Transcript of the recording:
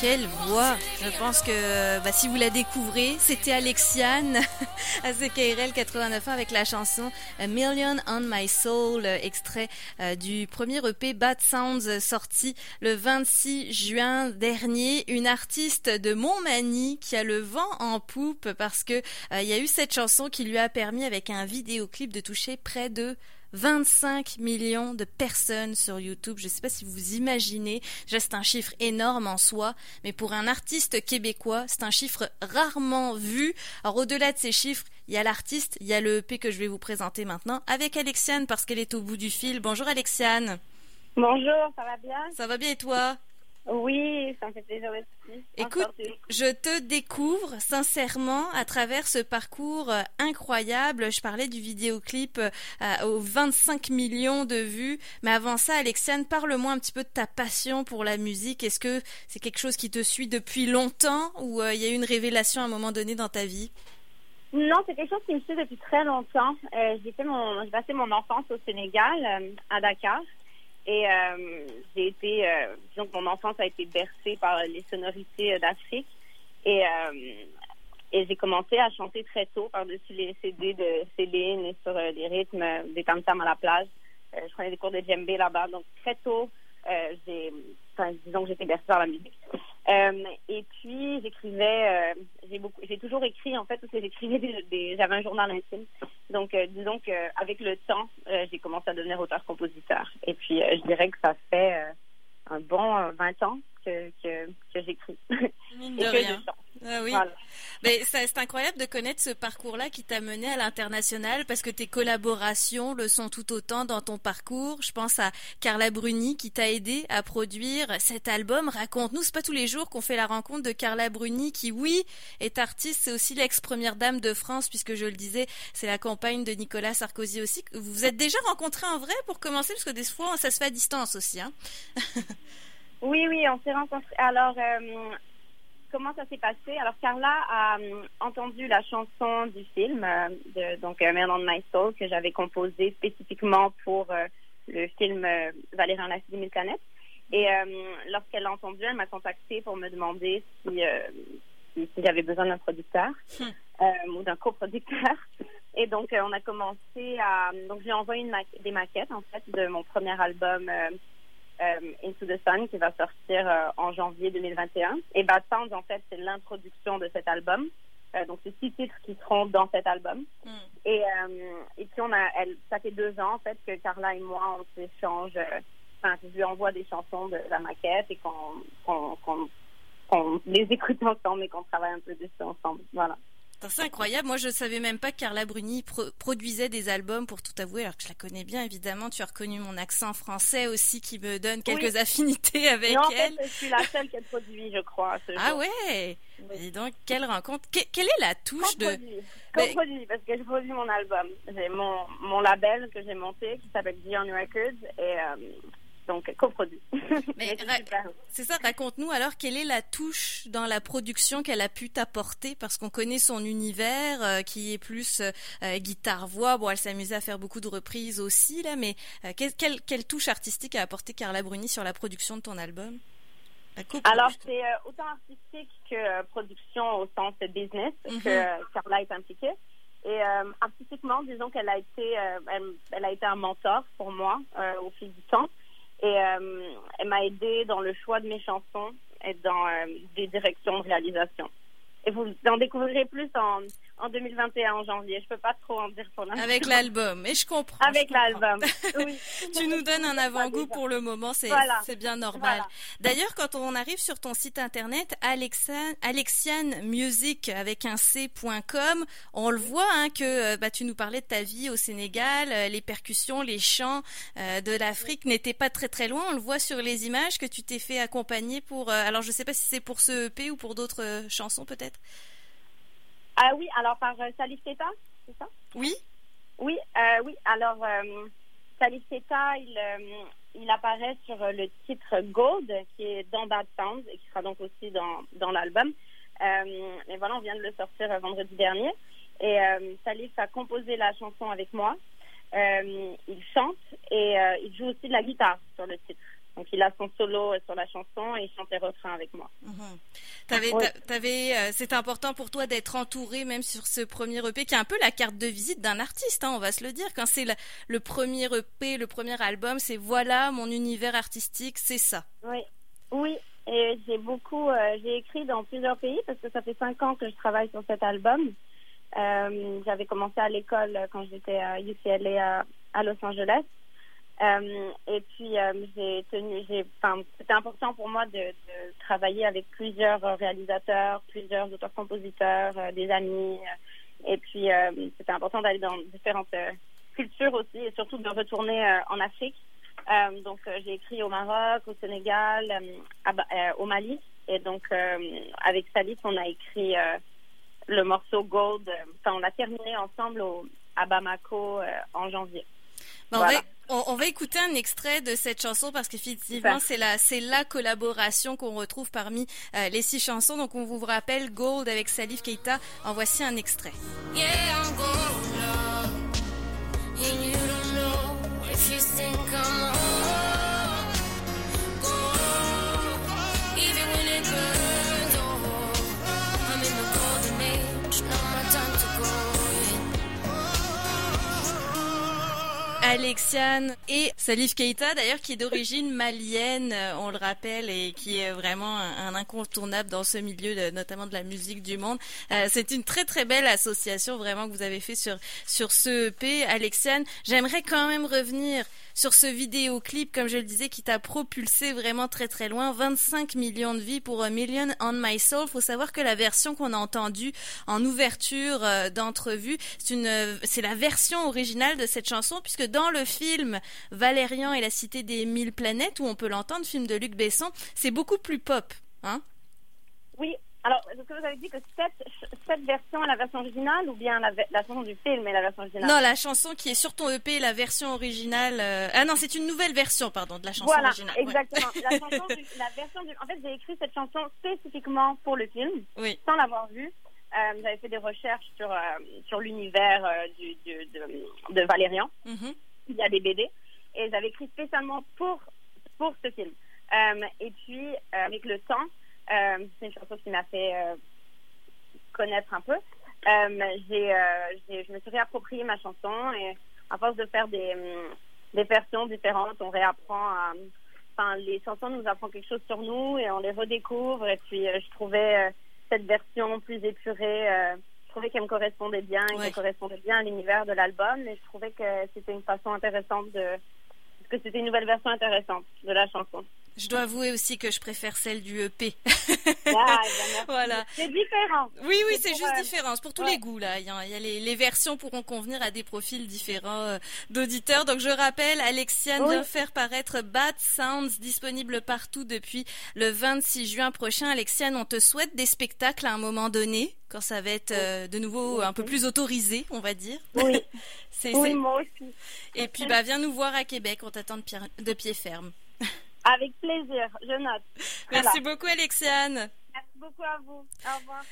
Quelle voix Je pense que bah, si vous la découvrez, c'était Alexiane à CKRL 89 avec la chanson A Million on My Soul, extrait euh, du premier EP Bad Sounds sorti le 26 juin dernier. Une artiste de Montmagny qui a le vent en poupe parce que euh, il y a eu cette chanson qui lui a permis avec un vidéoclip de toucher près de 25 millions de personnes sur YouTube. Je ne sais pas si vous imaginez, c'est un chiffre énorme en soi, mais pour un artiste québécois, c'est un chiffre rarement vu. Alors au-delà de ces chiffres, il y a l'artiste, il y a le EP que je vais vous présenter maintenant avec Alexiane parce qu'elle est au bout du fil. Bonjour Alexiane. Bonjour, ça va bien? Ça va bien et toi? Oui, ça me fait plaisir aussi. Écoute, je te découvre sincèrement à travers ce parcours euh, incroyable. Je parlais du vidéoclip euh, aux 25 millions de vues. Mais avant ça, Alexiane, parle-moi un petit peu de ta passion pour la musique. Est-ce que c'est quelque chose qui te suit depuis longtemps ou euh, il y a eu une révélation à un moment donné dans ta vie? Non, c'est quelque chose qui me suit depuis très longtemps. j'ai fait mon, j'ai passé mon enfance au Sénégal, à Dakar. Et euh, j'ai été, euh, disons que mon enfance a été bercée par les sonorités euh, d'Afrique. Et, et j'ai commencé à chanter très tôt par-dessus les CD de Céline et sur les rythmes des tam-tams à la plage. je prenais des cours de djembé là-bas. Donc très tôt, j'ai, enfin, disons que j'étais bercée par la musique. Euh, et puis j'écrivais, euh, j'ai beaucoup, j'ai toujours écrit en fait parce que j'écrivais des, j'avais un journal intime. Donc euh, disons qu'avec le temps, j'ai commencé à devenir auteur-compositeur. Et puis je dirais que ça fait un bon 20 ans que, que, que j'écris. Mine de rien. Ah oui. Mais c'est incroyable de connaître ce parcours-là qui t'a mené à l'international parce que tes collaborations le sont tout autant dans ton parcours. Je pense à Carla Bruni qui t'a aidé à produire cet album. Raconte-nous, c'est pas tous les jours qu'on fait la rencontre de Carla Bruni qui, oui, est artiste, c'est aussi l'ex-première dame de France puisque je le disais, c'est la compagne de Nicolas Sarkozy aussi. Vous vous êtes déjà rencontrés en vrai pour commencer parce que des fois ça se fait à distance aussi. Hein oui, oui, on s'est rencontrés. Alors, euh, comment ça s'est passé? Alors, Carla a euh, entendu la chanson du film, euh, de, donc Man on My Soul, que j'avais composé spécifiquement pour le film Valérian la des mille planètes. Et lorsqu'elle l'a entendu, elle m'a contacté pour me demander si, si, j'avais besoin d'un producteur hmm. ou d'un coproducteur. Et donc, on a commencé à... Donc, j'ai envoyé une des maquettes, en fait, de mon premier album euh, Into the Sun qui va sortir euh, en janvier 2021. Et Bad Sounds, en fait, c'est l'introduction de cet album. Euh, donc, c'est six titres qui seront dans cet album. Hmm. Et, et puis, on a, elle, ça fait deux ans, en fait, que Carla et moi, on s'échange, enfin, je lui envoie des chansons de la maquette et qu'on qu'on les écoute ensemble et qu'on travaille un peu dessus ensemble. Voilà. C'est incroyable. Moi, je ne savais même pas que Carla Bruni produisait des albums, pour tout avouer, alors que je la connais bien, évidemment. Tu as reconnu mon accent français aussi, qui me donne quelques affinités avec non, en elle. Fait, je suis la seule a produit, je crois. ah ouais Et donc, quelle rencontre Quelle est la touche de... Co-produit, parce que je produis mon album. J'ai mon, mon label que j'ai monté, qui s'appelle Dion Records, et... Euh, donc coproduit. C'est ça, raconte-nous alors quelle est la touche dans la production qu'elle a pu t'apporter parce qu'on connaît son univers euh, qui est plus euh, guitare voix. Bon, elle s'amusait à faire beaucoup de reprises aussi là, mais euh, quelle, quelle, touche artistique a apporté Carla Bruni sur la production de ton album? Alors, c'est autant artistique que production au sens business mm-hmm. que Carla est impliquée. Et artistiquement, disons qu'elle a été, elle, elle, a été un mentor pour moi au fil du temps. Et euh, elle m'a aidé dans le choix de mes chansons et dans euh, des directions de réalisation. Et vous en découvrirez plus en, en 2021, en janvier. Je peux pas trop en dire pour l'instant. Avec l'album. Et je comprends. Avec l'album. Oui. tu nous donnes un avant-goût pour le moment. C'est bien normal. D'ailleurs, quand on arrive sur ton site internet, Alexian, Music avec un C.com, on le voit, hein, que euh, bah, tu nous parlais de ta vie au Sénégal, euh, les percussions, les chants euh, de l'Afrique n'étaient pas très très loin. On le voit sur les images que tu t'es fait accompagner pour, alors je sais pas si c'est pour ce EP ou pour d'autres chansons peut-être. Ah oui, alors par euh, Salif Teta, c'est ça? Oui. Oui, euh, oui. Alors euh, Salif Teta, il, euh, il apparaît sur le titre Gold, qui est dans Bad Sounds et qui sera donc aussi dans, dans l'album. mais voilà, on vient de le sortir vendredi dernier. Et Salif a composé la chanson avec moi. il chante et il joue aussi de la guitare sur le titre. Donc il a son solo sur la chanson et il chante les refrains avec moi. Euh, c'est important pour toi d'être entouré même sur ce premier EP qui est un peu la carte de visite d'un artiste, hein, on va se le dire. Quand c'est le, premier EP, le premier album, c'est voilà mon univers artistique, c'est ça. Oui, oui. Et j'ai beaucoup, euh, j'ai écrit dans plusieurs pays parce que ça fait cinq ans que je travaille sur cet album. Euh, j'avais commencé à l'école quand j'étais à UCLA à Los Angeles. Euh, et puis euh, j'ai tenu, j'ai, enfin, c'était important pour moi de, de, travailler avec plusieurs réalisateurs, plusieurs auteurs-compositeurs, euh, des amis. et puis c'était important d'aller dans différentes cultures aussi, et surtout de retourner en Afrique. donc j'ai écrit au Maroc, au Sénégal, au Mali. Et donc avec Salif, on a écrit le morceau Gold. Enfin, on l'a terminé ensemble au, à Bamako en janvier. On, va, écouter un extrait de cette chanson parce qu'effectivement c'est la c'est la collaboration qu'on retrouve parmi euh, les six chansons. Donc on vous rappelle Gold avec Salif Keita. En voici un extrait. Alexiane et Salif Keita d'ailleurs qui est d'origine malienne, euh, on le rappelle, et qui est vraiment un, incontournable dans ce milieu, notamment de la musique du monde. Euh, c'est une très très belle association vraiment que vous avez fait sur sur ce EP. Alexiane, j'aimerais quand même revenir sur ce vidéoclip, comme je le disais, qui t'a propulsé vraiment très très loin. 25 millions de vies pour A Million on My Soul. Faut savoir que la version qu'on a entendue en ouverture euh, d'entrevue, c'est une, c'est la version originale de cette chanson, puisque le film Valérian et la cité des mille planètes, où on peut l'entendre, film de Luc Besson, c'est beaucoup plus pop, hein? Oui, alors, est-ce que vous avez dit que cette, cette version est la version originale ou bien la, la, chanson du film est la version originale? Non, la chanson qui est sur ton EP, la version originale. Euh, ah non, c'est une nouvelle version, pardon, de la chanson voilà, originale. Exactement. la, chanson du, la version du... En fait, j'ai écrit cette chanson spécifiquement pour le film, oui. sans l'avoir vue. Euh, J'avais fait des recherches sur, euh, sur l'univers euh, du, du, de, de, Valérian. Mm-hmm. Il y a des BD. Et j'avais écrit spécialement pour, pour ce film. Euh, et puis, avec le temps, euh, c'est une chanson qui m'a fait euh, connaître un peu. Euh, j'ai, je me suis réapproprié ma chanson et à force de faire des, des versions différentes, on réapprend à, enfin, les chansons nous apprennent quelque chose sur nous et on les redécouvre. Et puis, je trouvais cette version plus épurée, trouvais qu'elle me correspondait bien et qu'elle correspondait bien à l'univers de l'album. Et je trouvais que c'était une façon intéressante de, que c'était une nouvelle version intéressante de la chanson. Je dois avouer aussi que je préfère celle du EP. Ah, voilà. C'est différent. Oui, oui, c'est juste différent. C'est pour tous les goûts là. Il y a, les, versions pourront convenir à des profils différents euh, d'auditeurs. Donc je rappelle, Alexiane vient faire paraître Bad Sounds disponible partout depuis le 26 juin prochain. Alexiane, on te souhaite des spectacles à un moment donné quand ça va être euh, de nouveau un peu plus autorisé, on va dire. Oui. oui, moi aussi. Et puis bah viens nous voir à Québec. On t'attend de, de pied ferme. Avec plaisir, je note. Merci beaucoup, Alexiane. Merci beaucoup à vous. Au revoir.